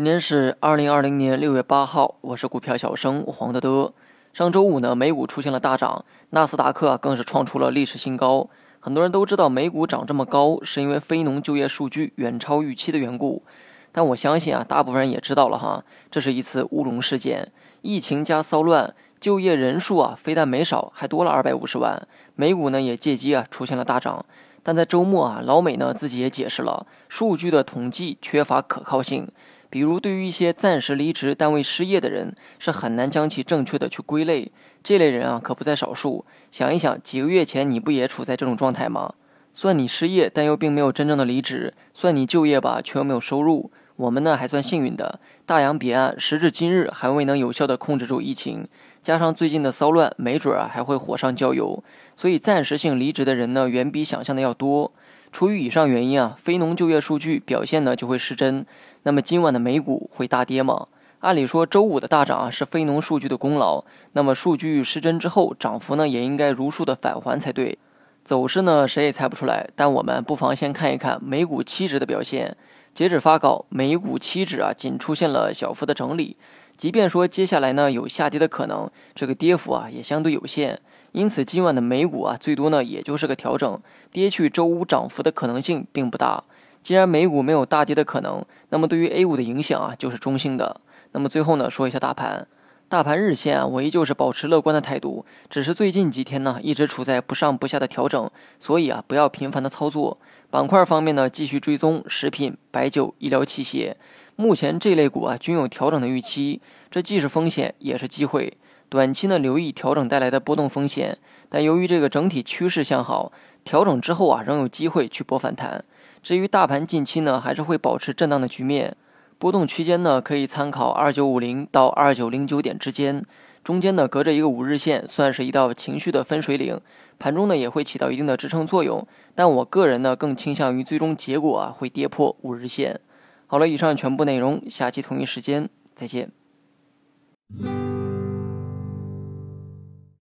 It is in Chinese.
今天是二零二零年六月八号，我是股票小生黄德德。上周五呢，美股出现了大涨，纳斯达克更是创出了历史新高。很多人都知道美股涨这么高，是因为非农就业数据远超预期的缘故。但我相信啊，大部分人也知道了哈，这是一次乌龙事件，疫情加骚乱，就业人数啊非但没少，还多了二百五十万。美股呢也借机啊出现了大涨。但在周末啊，老美呢自己也解释了，数据的统计缺乏可靠性。比如，对于一些暂时离职、但未失业的人，是很难将其正确的去归类。这类人啊，可不在少数。想一想，几个月前你不也处在这种状态吗？算你失业，但又并没有真正的离职；算你就业吧，却又没有收入。我们呢，还算幸运的，大洋彼岸，时至今日还未能有效的控制住疫情，加上最近的骚乱，没准啊还会火上浇油。所以，暂时性离职的人呢，远比想象的要多。出于以上原因啊，非农就业数据表现呢就会失真。那么今晚的美股会大跌吗？按理说周五的大涨啊是非农数据的功劳，那么数据失真之后，涨幅呢也应该如数的返还才对。走势呢谁也猜不出来，但我们不妨先看一看美股期指的表现。截止发稿，美股期指啊仅出现了小幅的整理，即便说接下来呢有下跌的可能，这个跌幅啊也相对有限。因此今晚的美股啊最多呢也就是个调整，跌去周五涨幅的可能性并不大。既然美股没有大跌的可能，那么对于 A 股的影响啊就是中性的。那么最后呢，说一下大盘，大盘日线啊，我依旧是保持乐观的态度，只是最近几天呢一直处在不上不下的调整，所以啊不要频繁的操作。板块方面呢，继续追踪食品、白酒、医疗器械，目前这类股啊均有调整的预期，这既是风险也是机会。短期呢留意调整带来的波动风险，但由于这个整体趋势向好，调整之后啊仍有机会去博反弹。至于大盘近期呢，还是会保持震荡的局面，波动区间呢可以参考二九五零到二九零九点之间，中间呢隔着一个五日线，算是一道情绪的分水岭，盘中呢也会起到一定的支撑作用。但我个人呢更倾向于最终结果啊会跌破五日线。好了，以上全部内容，下期同一时间再见。